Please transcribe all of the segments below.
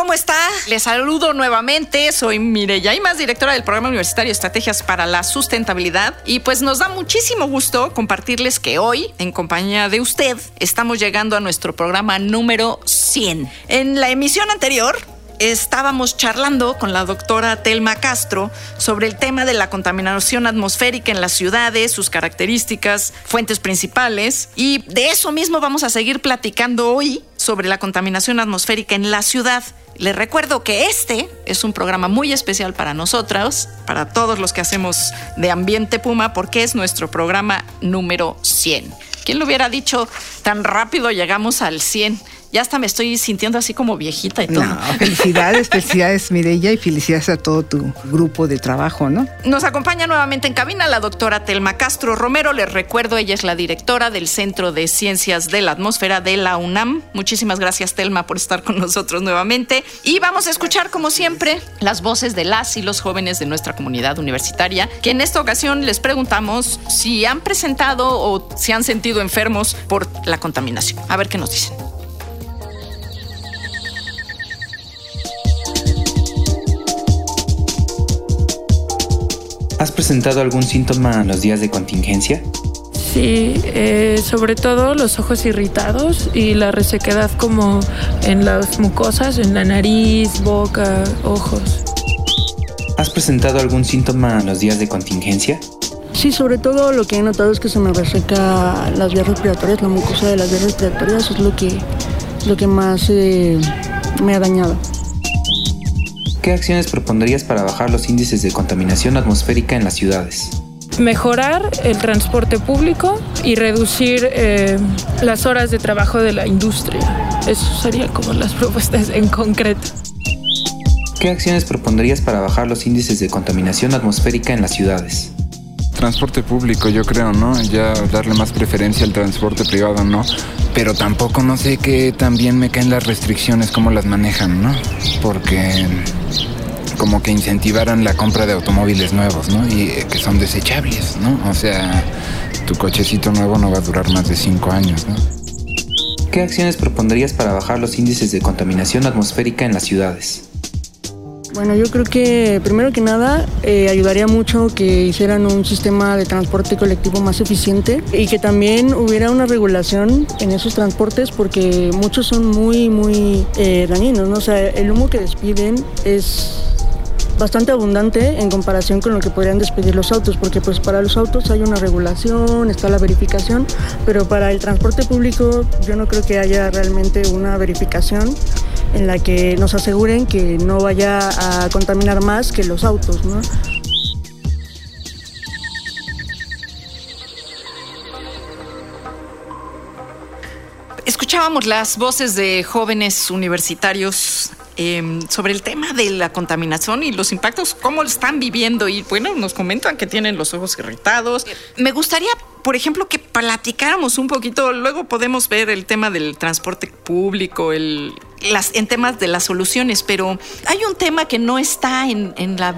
¿Cómo está? Les saludo nuevamente. Soy Mireya más directora del Programa Universitario Estrategias para la Sustentabilidad. Y pues nos da muchísimo gusto compartirles que hoy, en compañía de usted, estamos llegando a nuestro programa número 100. En la emisión anterior, estábamos charlando con la doctora Telma Castro sobre el tema de la contaminación atmosférica en las ciudades, sus características, fuentes principales, y de eso mismo vamos a seguir platicando hoy sobre la contaminación atmosférica en la ciudad. Les recuerdo que este es un programa muy especial para nosotros, para todos los que hacemos de Ambiente Puma, porque es nuestro programa número 100. ¿Quién lo hubiera dicho tan rápido llegamos al 100? Ya hasta me estoy sintiendo así como viejita y todo. No, felicidades, felicidades Mireya y felicidades a todo tu grupo de trabajo, ¿no? Nos acompaña nuevamente en cabina la doctora Telma Castro Romero. Les recuerdo, ella es la directora del Centro de Ciencias de la Atmósfera de la UNAM. Muchísimas gracias Telma por estar con nosotros nuevamente. Y vamos a escuchar, como siempre, las voces de las y los jóvenes de nuestra comunidad universitaria, que en esta ocasión les preguntamos si han presentado o si han sentido enfermos por la contaminación. A ver qué nos dicen. ¿Has presentado algún síntoma en los días de contingencia? Sí, eh, sobre todo los ojos irritados y la resequedad como en las mucosas, en la nariz, boca, ojos. ¿Has presentado algún síntoma en los días de contingencia? Sí, sobre todo lo que he notado es que se me reseca las vías respiratorias, la mucosa de las vías respiratorias es lo que, lo que más eh, me ha dañado. ¿Qué acciones propondrías para bajar los índices de contaminación atmosférica en las ciudades? Mejorar el transporte público y reducir eh, las horas de trabajo de la industria. Eso serían como las propuestas en concreto. ¿Qué acciones propondrías para bajar los índices de contaminación atmosférica en las ciudades? Transporte público, yo creo, ¿no? Ya darle más preferencia al transporte privado, ¿no? Pero tampoco no sé que también me caen las restricciones, cómo las manejan, ¿no? Porque como que incentivaran la compra de automóviles nuevos, ¿no? Y eh, que son desechables, ¿no? O sea, tu cochecito nuevo no va a durar más de cinco años, ¿no? ¿Qué acciones propondrías para bajar los índices de contaminación atmosférica en las ciudades? Bueno, yo creo que primero que nada eh, ayudaría mucho que hicieran un sistema de transporte colectivo más eficiente y que también hubiera una regulación en esos transportes porque muchos son muy, muy eh, dañinos, ¿no? O sea, el humo que despiden es bastante abundante en comparación con lo que podrían despedir los autos, porque pues para los autos hay una regulación, está la verificación, pero para el transporte público yo no creo que haya realmente una verificación en la que nos aseguren que no vaya a contaminar más que los autos, ¿no? Escuchábamos las voces de jóvenes universitarios Em, sobre el tema de la contaminación y los impactos, cómo lo están viviendo. Y bueno, nos comentan que tienen los ojos irritados. Me gustaría, por ejemplo, que platicáramos un poquito, luego podemos ver el tema del transporte público, el, las, en temas de las soluciones, pero hay un tema que no está en, en la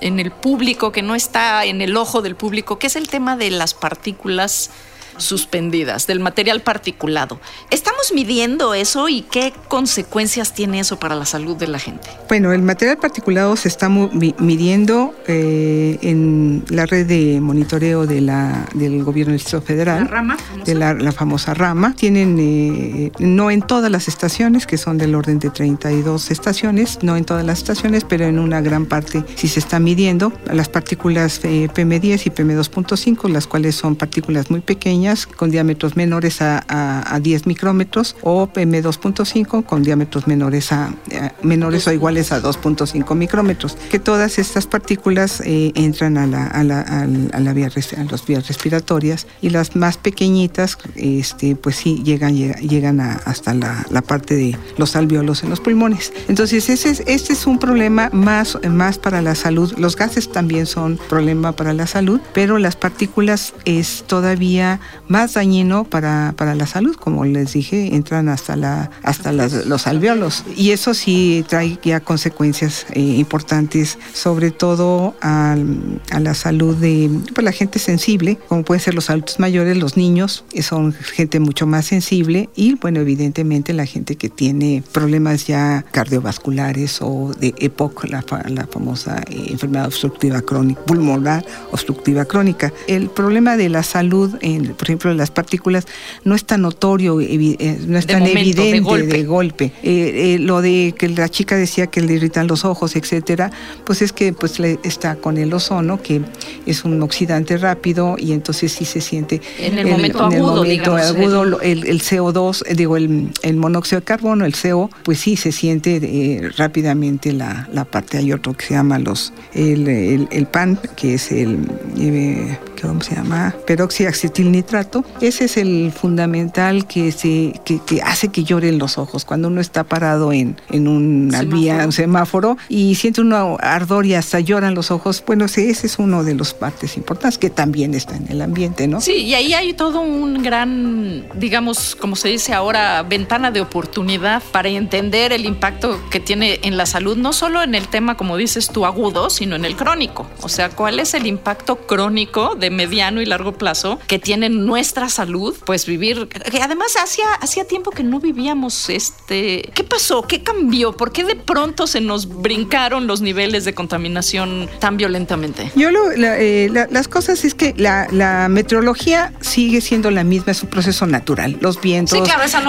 en el público, que no está en el ojo del público, que es el tema de las partículas suspendidas, del material particulado. ¿Estamos midiendo eso y qué consecuencias tiene eso para la salud de la gente? Bueno, el material particulado se está midiendo eh, en la red de monitoreo de la, del gobierno del Distrito Federal. ¿La rama? De la, famosa rama. Tienen, eh, no en todas las estaciones, que son del orden de 32 estaciones, no en todas las estaciones, pero en una gran parte sí se está midiendo las partículas eh, PM10 y PM2.5, las cuales son partículas muy pequeñas pequeñas con diámetros menores a, a, 10 micrómetros o PM2.5 con diámetros menores a menores o iguales a 2.5 micrómetros. Que todas estas partículas eh, entran a, la, a, la, a, la vía, a las vías respiratorias y las más pequeñitas, este, pues sí, llegan, llegan hasta la, la, parte de los alveolos en los pulmones. Entonces, ese es, este es un problema más, más para la salud. Los gases también son problema para la salud, pero las partículas es todavía más dañino para, para la salud. Como les dije, entran hasta, la, hasta los alveolos. Y eso sí trae ya consecuencias eh, importantes, sobre todo a, a la salud de pues, la gente sensible, como pueden ser los adultos mayores, los niños, son gente mucho más sensible y, bueno, evidentemente la gente que tiene problemas ya cardiovasculares o de EPOC, la, la famosa eh, enfermedad obstructiva crónica, pulmonar obstructiva crónica. El problema de la salud, en, por ejemplo, las partículas, no es tan notorio, eh, no es tan evidente de golpe. Eh, lo de que la chica decía que le irritan los ojos, etcétera, pues es que pues le está con el ozono, que es un oxidante rápido y entonces sí se siente en el, momento agudo, el, CO2, eh, digo, el, monóxido de carbono, el CO, pues sí se siente eh, rápidamente la, parte. Hay otro que se llama los el, PAN, que es el, eh, ¿cómo se llama? Peroxiacetilnitrato. Ese es el fundamental que, se, que, hace que lloren los ojos. Cuando uno está parado en, en una vía, un semáforo, y siente un ardor y hasta lloran los ojos, bueno, ese es uno de los partes importantes que también está en el ambiente, ¿no? Sí, y ahí hay todo un gran, digamos, como se dice ahora, ventana de oportunidad para entender el impacto que tiene en la salud, no solo en el tema, como dices tú, agudo, sino en el crónico. O sea, ¿cuál es el impacto crónico de mediano y largo plazo que tiene nuestra salud? Pues vivir, que además hacía, hacía tiempo que no vivíamos este... ¿Qué pasó? ¿Qué cambió? ¿Por qué de pronto se nos brincaron los niveles de contaminación tan violentamente? Yo lo, eh, las cosas es que la, la meteorología sigue siendo la misma, es un proceso natural. Los vientos,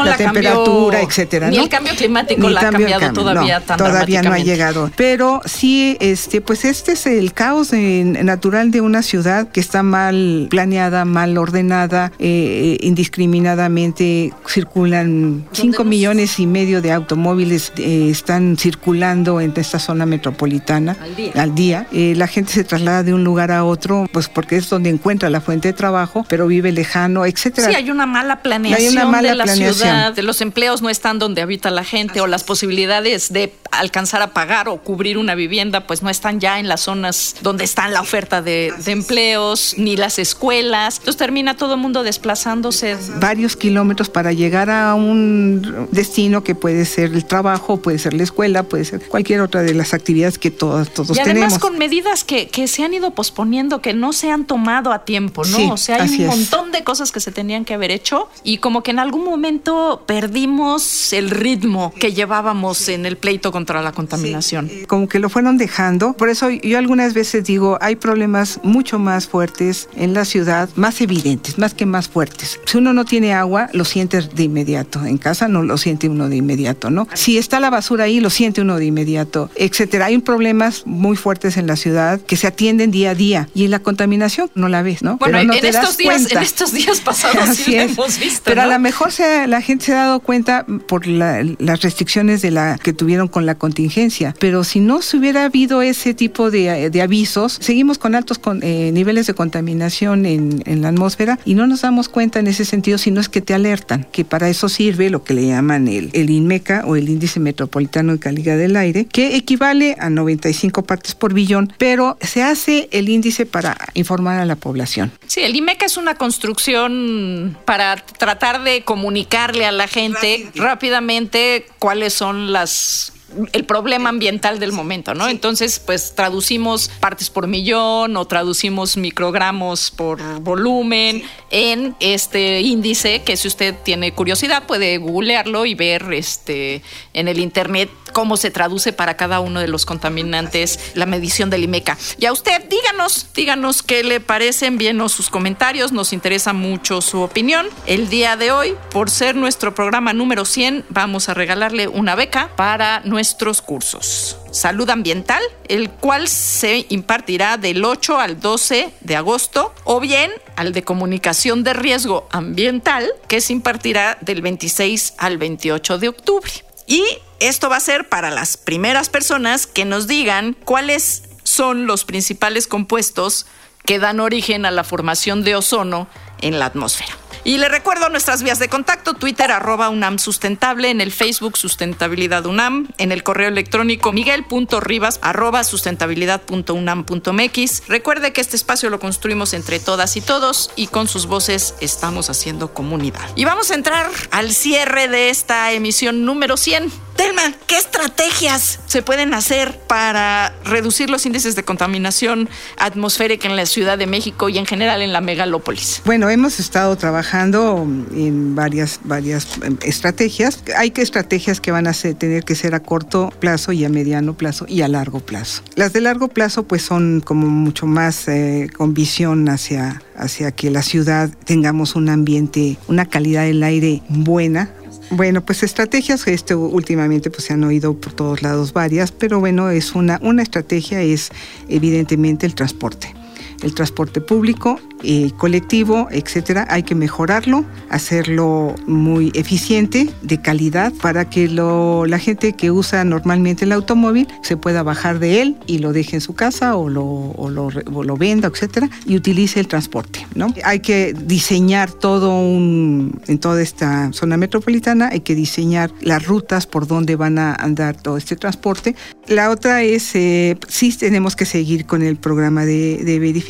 la, temperatura, etcétera. Ni el cambio climático la ha cambiado todavía no, Todavía no ha llegado. Pero sí, este, pues este es el caos natural de una ciudad que está mal planeada, mal ordenada, eh, indiscriminadamente circulan 5 millones y medio de automóviles eh, están circulando en esta zona metropolitana al día. Eh, la gente se traslada de un lugar a otro, pues porque es donde encuentra la fuente de trabajo, pero vive lejano, etcétera. Sí, hay una mala planeación una mala de la ciudad, de los empleos no están donde habita la gente o las posibilidades de alcanzar a pagar o cubrir una vivienda, pues no están ya en las zonas donde está la oferta de, empleos, ni las escuelas. Entonces termina todo el mundo desplazándose. Varios kilómetros para llegar a un destino que puede ser el trabajo, puede ser la escuela, puede ser cualquier otra de las actividades que todos, todos y además con medidas que, que, se han ido posponiendo, que no se han tomado a tiempo, ¿no? o sea, hay un montón de cosas que se tenían que haber hecho y como que en algún momento perdimos el ritmo que llevábamos en el pleito contra la contaminación. como que lo fueron dejando. Por eso yo algunas veces digo, hay problemas mucho más fuertes en la ciudad, más evidentes, más que más fuertes. Si uno no tiene agua, lo siente de inmediato. En casa no lo siente uno de inmediato, ¿no? Si está la basura ahí, lo siente uno de inmediato, etcétera. Hay problemas muy fuertes en la ciudad que se atienden día a día y en la contaminación no la ves, ¿no? Bueno, en, estos días, en estos días pasados sí lo hemos visto. Pero a lo mejor se, la gente se ha dado cuenta por las restricciones de la que tuvieron con la contingencia. Pero si no se hubiera habido ese tipo de, avisos, seguimos con altos eh, niveles de contaminación en, la atmósfera y no nos damos cuenta en ese sentido, sino es que te alertan, que para eso sirve lo que le llaman el, el INMECA o el Índice Metropolitano de Calidad del Aire, que equivale a 95 partes por billón, pero se hace el índice para informar a la población. Sí, el IMECA es una construcción para tratar de comunicarle a la gente rápidamente cuáles son las el problema ambiental del momento, ¿no? Entonces, pues traducimos partes por millón o traducimos microgramos por volumen en este índice que si usted tiene curiosidad puede googlearlo y ver este en el internet cómo se traduce para cada uno de los contaminantes la medición del IMECA. Y a usted, díganos, díganos qué le parece, envíenos sus comentarios, nos interesa mucho su opinión. El día de hoy, por ser nuestro programa número 100, vamos a regalarle una beca para nuestros cursos. Salud Ambiental, el cual se impartirá del 8 al 12 de agosto, o bien al de Comunicación de Riesgo Ambiental, que se impartirá del 26 al 28 de octubre. Y esto va a ser para las primeras personas que nos digan cuáles son los principales compuestos que dan origen a la formación de ozono en la atmósfera. Y le recuerdo nuestras vías de contacto, Twitter arroba UNAM Sustentable, en el Facebook Sustentabilidad UNAM, en el correo electrónico miguel.ribas arroba sustentabilidad.unam.mx. Recuerde que este espacio lo construimos entre todas y todos y con sus voces estamos haciendo comunidad. Y vamos a entrar al cierre de esta emisión número 100. Telma, ¿qué estrategias se pueden hacer para reducir los índices de contaminación atmosférica en la Ciudad de México y en general en la megalópolis? Bueno, hemos estado trabajando en varias, varias em, estrategias. Hay que estrategias que van a tener que ser a corto plazo y a mediano plazo y a largo plazo. Las de largo plazo pues son como mucho más eh, con visión hacia, hacia que la ciudad tengamos un ambiente, una calidad del aire buena, bueno, pues estrategias, este últimamente pues se han oído por todos lados varias, pero bueno, es una, una estrategia es evidentemente el transporte. El transporte público eh, colectivo, etcétera, hay que mejorarlo, hacerlo muy eficiente, de calidad, para que lo, la gente que usa normalmente el automóvil se pueda bajar de él y lo deje en su casa o lo, lo venda, etcétera, y utilice el transporte. ¿no? Hay que diseñar todo un, en toda esta zona metropolitana, hay que diseñar las rutas por donde van a andar todo este transporte. La otra es, eh, sí tenemos que seguir con el programa de, de verificación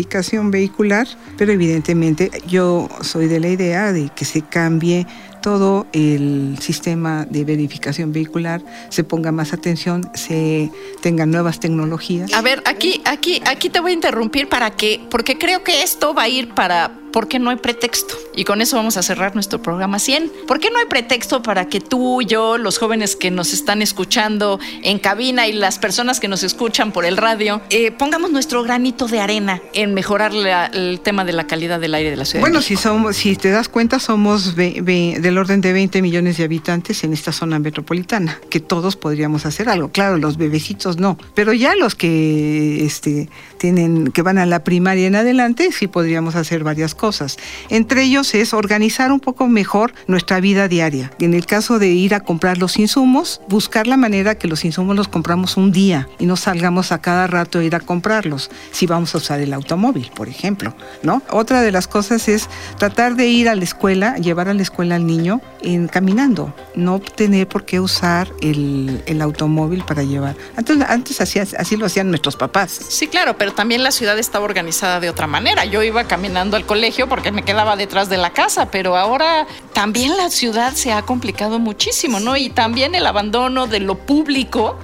vehicular, pero evidentemente yo soy de la idea de que se cambie todo el sistema de verificación vehicular, se ponga más atención, se tengan nuevas tecnologías. A ver, aquí, aquí, aquí te voy a interrumpir para que, porque creo que esto va a ir para ¿por qué no hay pretexto? Y con eso vamos a cerrar nuestro programa 100. ¿Por qué no hay pretexto para que tú, yo, los jóvenes que nos están escuchando en cabina y las personas que nos escuchan por el radio, eh, pongamos nuestro granito de arena en mejorar la, el tema de la calidad del aire de la ciudad? Bueno, si, somos, si te das cuenta, somos ve, ve, del orden de 20 millones de habitantes en esta zona metropolitana, que todos podríamos hacer algo. Claro, los bebecitos no, pero ya los que este, tienen, que van a la primaria en adelante, sí podríamos hacer varias cosas Entre ellos es organizar un poco mejor nuestra vida diaria. En el caso de ir a comprar los insumos, buscar la manera que los insumos los compramos un día y no salgamos a cada rato a ir a comprarlos, si vamos a usar el automóvil, por ejemplo, ¿no? Otra de las cosas es tratar de ir a la escuela, llevar a la escuela al niño caminando, no tener por qué usar el, automóvil para llevar. Antes, antes así, así lo hacían nuestros papás. Sí, claro, pero también la ciudad estaba organizada de otra manera. Yo iba caminando al colegio porque me quedaba detrás de la casa, pero ahora también la ciudad se ha complicado muchísimo, ¿no? Y también el abandono de lo público,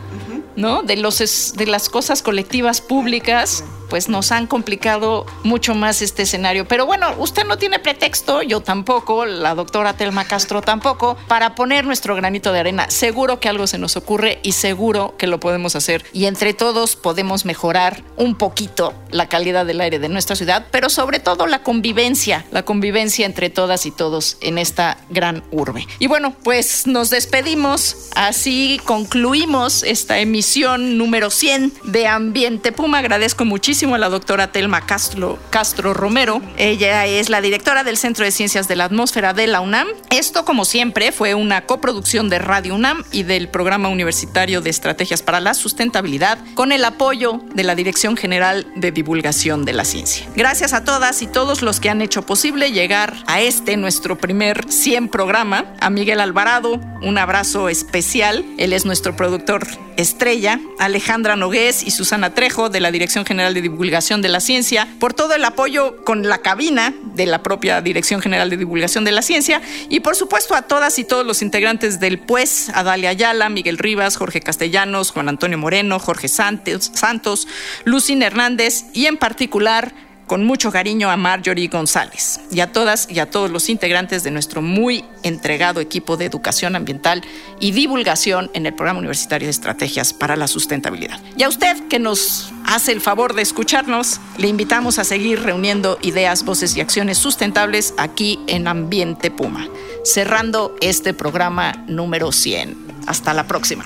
¿no? De, los, de las cosas colectivas públicas pues nos han complicado mucho más este escenario. Pero bueno, usted no tiene pretexto, yo tampoco, la doctora Telma Castro tampoco, para poner nuestro granito de arena. Seguro que algo se nos ocurre y seguro que lo podemos hacer. Y entre todos podemos mejorar un poquito la calidad del aire de nuestra ciudad, pero sobre todo la convivencia, la convivencia entre todas y todos en esta gran urbe. Y bueno, pues nos despedimos. Así concluimos esta emisión número 100 de Ambiente Puma. Agradezco muchísimo a la doctora Telma Castro, Castro Romero. Ella es la directora del Centro de Ciencias de la Atmósfera de la UNAM. Esto, como siempre, fue una coproducción de Radio UNAM y del Programa Universitario de Estrategias para la Sustentabilidad con el apoyo de la Dirección General de Divulgación de la Ciencia. Gracias a todas y todos los que han hecho posible llegar a este, nuestro primer 100 programa. A Miguel Alvarado, un abrazo especial. Él es nuestro productor estrella. Alejandra Nogués y Susana Trejo de la Dirección General de Divulgación de la Ciencia, por todo el apoyo con la cabina de la propia Dirección General de Divulgación de la Ciencia y por supuesto a todas y todos los integrantes del PUES, Adalia Ayala, Miguel Rivas, Jorge Castellanos, Juan Antonio Moreno, Jorge Santos, Santos Lucín Hernández y en particular con mucho cariño a Marjorie González y a todas y a todos los integrantes de nuestro muy entregado equipo de educación ambiental y divulgación en el programa universitario de estrategias para la sustentabilidad. Y a usted que nos hace el favor de escucharnos, le invitamos a seguir reuniendo ideas, voces y acciones sustentables aquí en Ambiente Puma, cerrando este programa número 100. Hasta la próxima.